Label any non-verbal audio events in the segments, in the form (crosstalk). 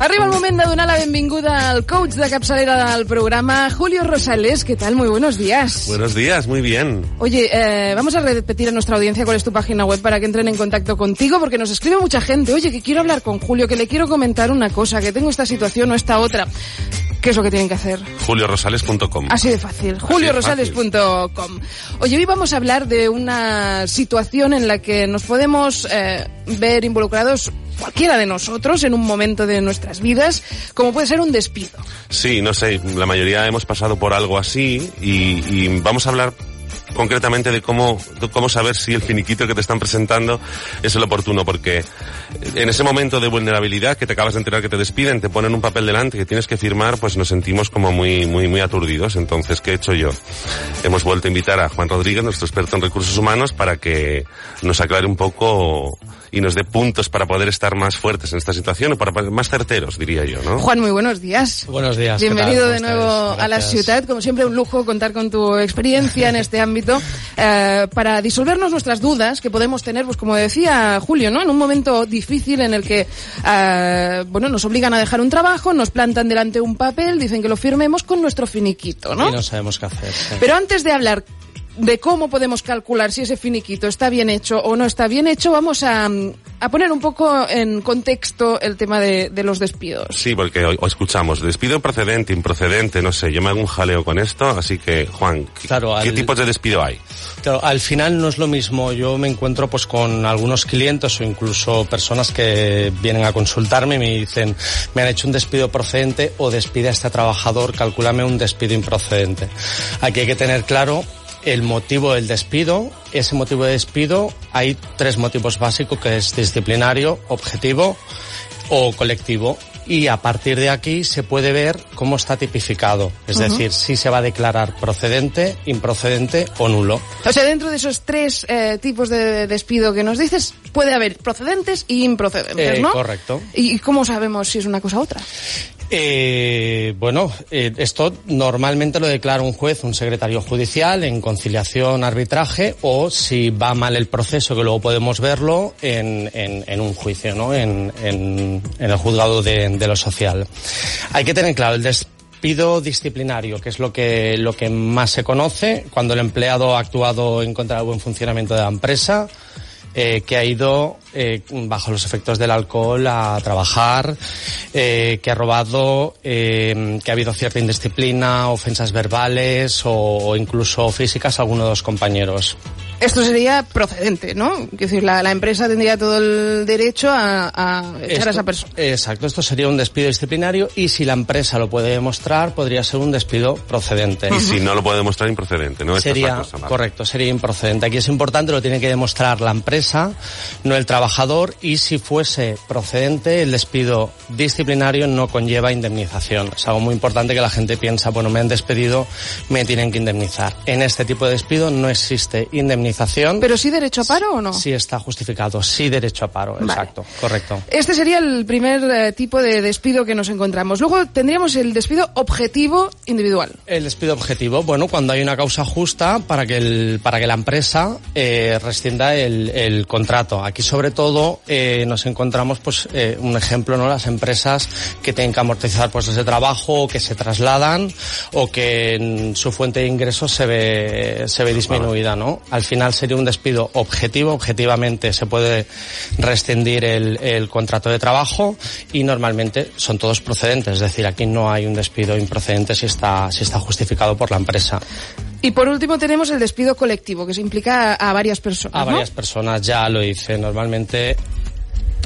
Arriba el moment de donar la benvinguda al coach de capçalera del programa, Julio Rosales. ¿Qué tal? Muy buenos días. Buenos días, muy bien. Oye, eh, vamos a repetir a nuestra audiencia cuál es tu página web para que entren en contacto contigo, porque nos escribe mucha gente. Oye, que quiero hablar con Julio, que le quiero comentar una cosa, que tengo esta situación o esta otra. ¿Qué es lo que tienen que hacer? juliorosales.com. Así de fácil. juliorosales.com. Oye, hoy vamos a hablar de una situación en la que nos podemos eh, ver involucrados cualquiera de nosotros en un momento de nuestras vidas, como puede ser un despido. Sí, no sé, la mayoría hemos pasado por algo así y, y vamos a hablar concretamente de cómo, de cómo saber si el finiquito que te están presentando es el oportuno, porque en ese momento de vulnerabilidad que te acabas de enterar que te despiden, te ponen un papel delante que tienes que firmar, pues nos sentimos como muy, muy, muy aturdidos. Entonces, ¿qué he hecho yo? Hemos vuelto a invitar a Juan Rodríguez, nuestro experto en recursos humanos, para que nos aclare un poco y nos dé puntos para poder estar más fuertes en esta situación o para más certeros, diría yo, ¿no? Juan, muy buenos días. Buenos días. Bienvenido de nuevo a la ciudad. Como siempre, un lujo contar con tu experiencia en este ámbito eh, para disolvernos nuestras dudas que podemos tener, pues como decía Julio, ¿no? En un momento difícil en el que, eh, bueno, nos obligan a dejar un trabajo, nos plantan delante un papel, dicen que lo firmemos con nuestro finiquito, ¿no? Y no sabemos qué hacer. sí. Pero antes de hablar de cómo podemos calcular si ese finiquito está bien hecho o no está bien hecho, vamos a, a poner un poco en contexto el tema de, de los despidos. Sí, porque hoy, hoy escuchamos despido procedente, improcedente, no sé, yo me hago un jaleo con esto, así que, Juan, ¿qué, Claro, ¿qué al- tipos de despido hay? Claro, al final no es lo mismo. Yo me encuentro pues con algunos clientes o incluso personas que vienen a consultarme y me dicen, me han hecho un despido procedente o despide a este trabajador, calcúlame un despido improcedente. Aquí hay que tener claro el motivo del despido. Ese motivo de despido hay tres motivos básicos que es disciplinario, objetivo o colectivo. Y a partir de aquí se puede ver cómo está tipificado. Es decir, si se va a declarar procedente, improcedente o nulo. O sea, dentro de esos tres eh, tipos de despido que nos dices, puede haber procedentes y improcedentes, Eh, ¿no? correcto. ¿Y cómo sabemos si es una cosa u otra? Eh, bueno, eh, esto normalmente lo declara un juez, un secretario judicial en conciliación, arbitraje o si va mal el proceso, que luego podemos verlo en, un juicio, ¿no? En el juzgado de, de lo social. Hay que tener claro el despido disciplinario, que es lo que, lo que más se conoce cuando el empleado ha actuado en contra del buen funcionamiento de la empresa eh, que ha ido eh, bajo los efectos del alcohol a trabajar, eh, que ha robado, eh, que ha habido cierta indisciplina, ofensas verbales o, o incluso físicas a alguno de los compañeros. Esto sería procedente, ¿no? Quiero decir, la, la empresa tendría todo el derecho a, a echar a esa persona. Exacto, esto sería un despido disciplinario y si la empresa lo puede demostrar, podría ser un despido procedente. Y si no lo puede demostrar, improcedente, ¿no? Esta es Sería cosa, ¿vale? correcto, sería improcedente. Aquí es importante, lo tiene que demostrar la empresa, no el trabajador, y si fuese procedente, el despido disciplinario no conlleva indemnización. Es algo muy importante que la gente piensa, bueno, me han despedido, me tienen que indemnizar. En este tipo de despido no existe indemnización. ¿Pero sí derecho a paro o no? Sí está justificado, sí derecho a paro, Vale. exacto, correcto. Este sería el primer eh, tipo de despido que nos encontramos. Luego tendríamos el despido objetivo individual. El despido objetivo, bueno, cuando hay una causa justa para que el, para que la empresa eh, rescinda el, el contrato. Aquí sobre todo eh, nos encontramos, pues, eh, un ejemplo, ¿no? Las empresas que tienen que amortizar puestos de trabajo, que se trasladan, o que en su fuente de ingresos se ve, se ve disminuida, ¿no? Al final sería un despido objetivo, objetivamente se puede rescindir el, el contrato de trabajo y normalmente son todos procedentes, es decir, aquí no hay un despido improcedente si está, si está justificado por la empresa. Y por último tenemos el despido colectivo, que se implica a, a varias personas. A ¿no? varias personas ya lo hice. Normalmente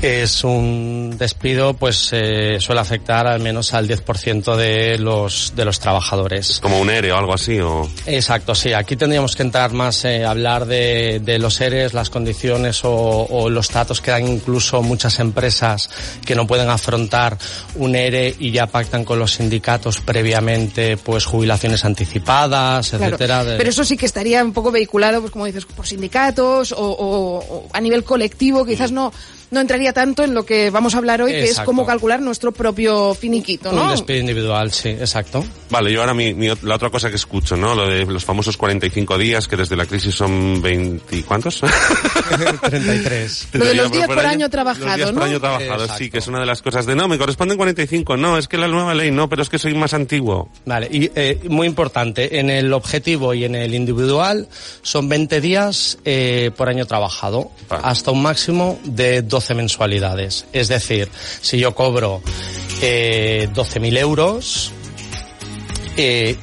es un despido, pues eh, suele afectar al menos al 10% de los, de los trabajadores. Como un ERE o algo así, o... Exacto, sí. Aquí tendríamos que entrar más, eh, hablar de, de los ERES, las condiciones o, o los datos que dan incluso muchas empresas que no pueden afrontar un ERE y ya pactan con los sindicatos previamente, pues jubilaciones anticipadas, Claro. etcétera. De- Pero eso sí que estaría un poco vehiculado, pues como dices, por sindicatos o, o- o a nivel colectivo, quizás no, no entraría tanto en lo que vamos a hablar hoy, que es cómo calcular nuestro propio finiquito, ¿no? Un despido individual, sí, exacto. Vale, yo ahora mi, la otra cosa que escucho, ¿no? Lo de los famosos 45 días, que desde la crisis son 20... ¿Cuántos? (laughs) 33. (laughs) lo de los días por, año, trabajado, los días por año trabajado, sí, que es una de las cosas de, no, me corresponden 45, no, es que la nueva ley, no, pero es que soy más antiguo. Vale, y eh, muy importante, en el objetivo y en el individual son 20 días eh, por año trabajado, hasta un máximo de 12 mensualidades. Es decir, si yo cobro eh, 12.000 euros, eh,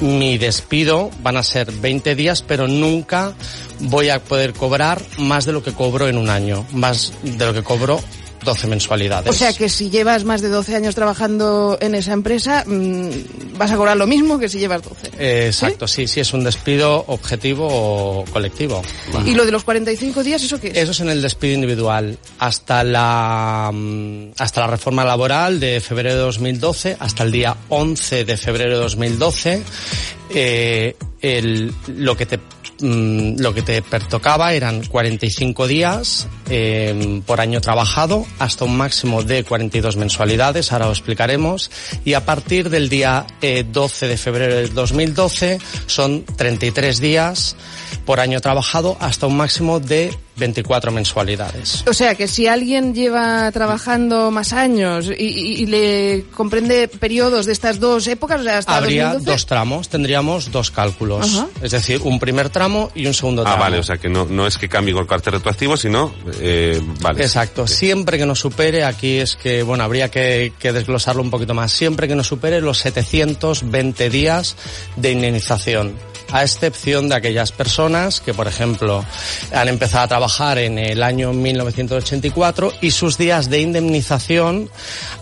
mi despido van a ser 20 días, pero nunca voy a poder cobrar más de lo que cobro en un año, más de lo que cobro 12 mensualidades. O sea que si llevas más de 12 años trabajando en esa empresa, mm, vas a cobrar lo mismo que si llevas 12. exacto, ¿Sí? sí, es un despido objetivo o colectivo. ¿Y lo de los 45 días, eso qué es? Eso es en el despido individual. Hasta la, mm, hasta la reforma laboral de febrero de 2012, hasta el día 11 de febrero de 2012, eh, el, lo que te Mm, lo que te pertocaba eran 45 días eh, por año trabajado hasta un máximo de 42 mensualidades, ahora lo explicaremos, y a partir del día 12 eh, de febrero del 2012 son 33 días por año trabajado hasta un máximo de 24 mensualidades. O sea que si alguien lleva trabajando más años y, le comprende periodos de estas dos épocas, o sea, hasta Habría dos tramos, tendríamos dos cálculos. Es decir, un primer tramo y un segundo ah, tramo. Ah, vale, o sea que no, no es que cambie con el carácter retroactivo, sino, eh, vale. Exacto, siempre que nos supere, aquí es que, bueno, habría que, que desglosarlo un poquito más, siempre que nos supere los 720 días de indemnización a excepción de aquellas personas que, por ejemplo, han empezado a trabajar en el año 1984 y sus días de indemnización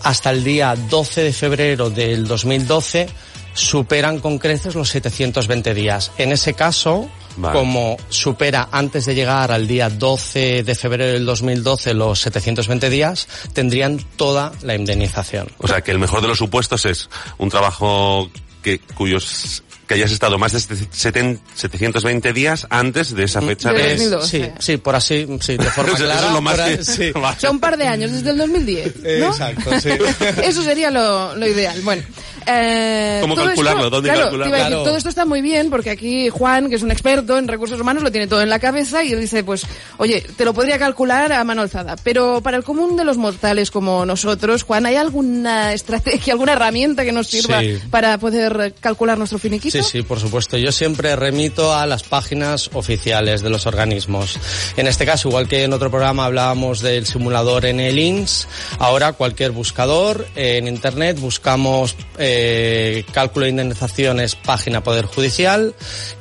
hasta el día 12 de febrero del 2012 superan con creces los 720 días. En ese caso, como supera antes de llegar al día 12 de febrero del 2012 los 720 días, tendrían toda la indemnización. O sea que el mejor de los supuestos es un trabajo que, cuyos que hayas estado más de 720 días antes de esa fecha de... Sí, sí, por así, sí, de forma (laughs) clara. lo más (laughs) Son un par de años, desde el 2010, ¿no? Exacto, sí. (laughs) Eso sería lo, lo ideal. Bueno, eh, ¿Cómo calcularlo? ¿Dónde calcularlo? todo esto está muy bien porque aquí Juan, que es un experto en recursos humanos, lo tiene todo en la cabeza y él dice, pues, oye, te lo podría calcular a mano alzada. Pero para el común de los mortales como nosotros, Juan, ¿hay alguna estrategia, alguna herramienta que nos sirva para poder calcular nuestro finiquito? Sí, sí, por supuesto. Yo siempre remito a las páginas oficiales de los organismos. En este caso, igual que en otro programa hablábamos del simulador en el INS, ahora cualquier buscador en Internet buscamos... Eh, eh, cálculo de indemnizaciones página Poder Judicial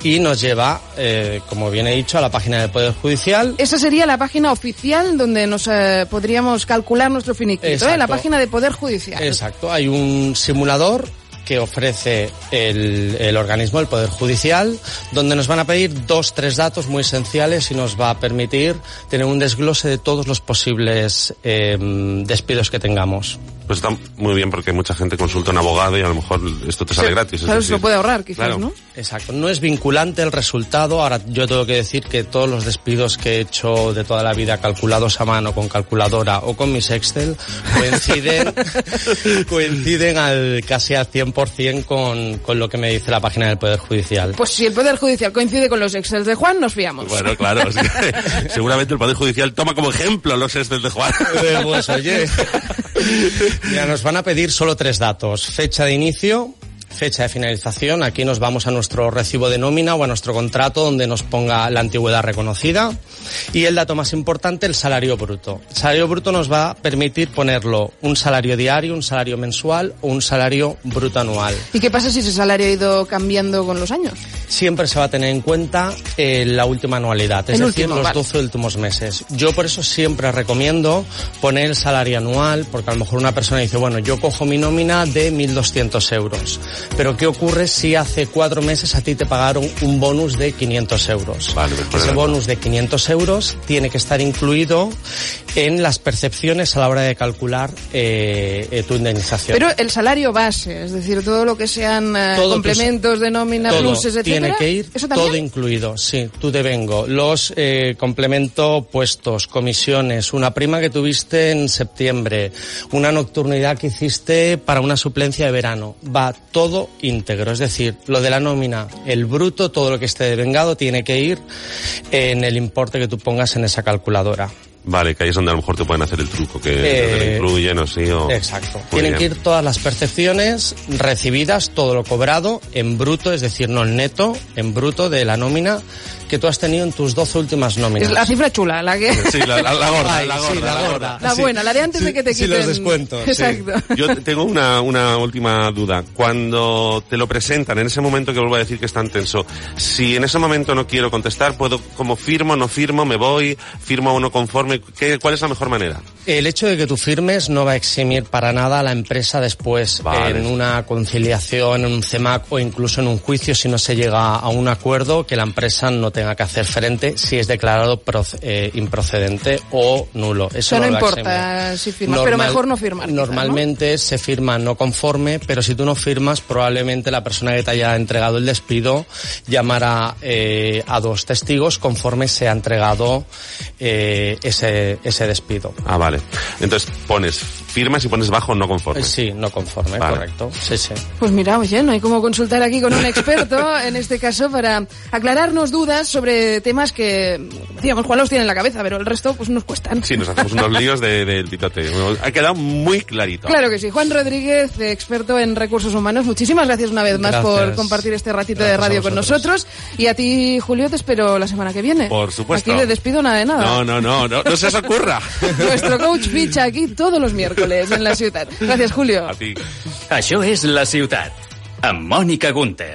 y nos lleva, eh, como bien he dicho, a la página del Poder Judicial. Esa sería la página oficial donde nos eh, podríamos calcular nuestro finiquito, ¿eh? la página de Poder Judicial. Exacto, hay un simulador que ofrece el, el, organismo, el Poder Judicial, donde nos van a pedir dos, tres datos muy esenciales y nos va a permitir tener un desglose de todos los posibles eh, despidos que tengamos. Pues está muy bien porque mucha gente consulta a un abogado y a lo mejor esto te sale gratis. Claro, se lo puede ahorrar quizás, ¿no? Exacto. No es vinculante el resultado. Ahora yo tengo que decir que todos los despidos que he hecho de toda la vida calculados a mano con calculadora o con mis Excel coinciden, (laughs) coinciden al, casi al 100% con, con lo que me dice la página del Poder Judicial. Pues si el Poder Judicial coincide con los Excel de Juan, nos fiamos. Bueno, claro. (laughs) seguramente el Poder Judicial toma como ejemplo los Excel de Juan. Pues oye... (laughs) Ya nos van a pedir solo tres datos. Fecha de inicio, fecha de finalización. Aquí nos vamos a nuestro recibo de nómina o a nuestro contrato donde nos ponga la antigüedad reconocida. Y el dato más importante, el salario bruto. El salario bruto nos va a permitir ponerlo un salario diario, un salario mensual o un salario bruto anual. ¿Y qué pasa si ese salario ha ido cambiando con los años? Siempre se va a tener en cuenta eh, la última anualidad, es decir, los 12 últimos meses. Yo por eso siempre recomiendo poner el salario anual, porque a lo mejor una persona dice, bueno, yo cojo mi nómina de 1.200 euros. Pero ¿qué ocurre si hace cuatro meses a ti te pagaron un bonus de 500 euros? Vale, Ese bonus de 500 euros tiene que estar incluido en las percepciones a la hora de calcular eh, eh tu indemnización. Pero el salario base, es decir, todo lo que sean eh, complementos de nómina, pluses, etc., Tiene que ir todo incluido, sí, tú te vengo. Los eh, complemento puestos, comisiones, una prima que tuviste en septiembre, una nocturnidad que hiciste para una suplencia de verano. Va todo íntegro, es decir, lo de la nómina, el bruto, todo lo que esté devengado tiene que ir en el importe que tú pongas en esa calculadora. Vale, que ahí es donde a lo mejor te pueden hacer el truco, que Eh, te lo incluyen o sí o... Exacto. Muy Tienen bien. que ir todas las percepciones recibidas, todo lo cobrado en bruto, es decir, no en neto, en bruto de la nómina que tú has tenido en tus 12 últimas nóminas. Es la cifra chula, la que... Sí, la, la- la gorda, Ay, la sí, gorda, la la gorda. gorda. La Sí. buena, la de antes de que te Sí, quiten... los descuentos, sí. Exacto. Yo te- tengo una, una última duda. Cuando te lo presentan, en ese momento que vuelvo a decir que es tan tenso, si en ese momento no quiero contestar, puedo, como firmo, no firmo, me voy, firmo o no ¿qué, ¿cuál es la mejor manera? El hecho de que tú firmes no va a eximir para nada a la empresa después Vale. en una conciliación, en un CEMAC o incluso en un juicio si no se llega a un acuerdo que la empresa no tenga que hacer frente si es declarado eh, improcedente o nulo. Eso no importa eximir. si firmas, pero mejor no firmar, quizá, ¿no? Normalmente se firma no conforme, pero si tú no firmas, probablemente la persona que te haya entregado el despido llamará eh, a dos testigos conforme se ha entregado eh, ese, ese despido. Ah, vale. Entonces pones, firmas y pones bajo no conforme. Sí, no conforme, Vale. correcto. Sí, sí. Pues mira, oye, no hay como consultar aquí con un experto, en este caso, para aclararnos dudas sobre temas que, digamos, Juan los tiene en la cabeza, pero el resto pues nos cuestan. Sí, nos hacemos unos líos del de, del pitote. Ha quedado muy clarito. Claro que sí. Juan Rodríguez, experto en recursos humanos, muchísimas gracias una vez más Gracias. por compartir este ratito de Gracias radio con nosotros. Y a ti, Julio, te espero la semana que viene. Por supuesto. Aquí de despido nada de nada. No, no, no, no, no se os ocurra. (laughs) Nuestro coach ficha aquí todos los miércoles en la ciudad. Gracias, Julio. A ti. Això és La Ciutat, amb Mònica Gunter.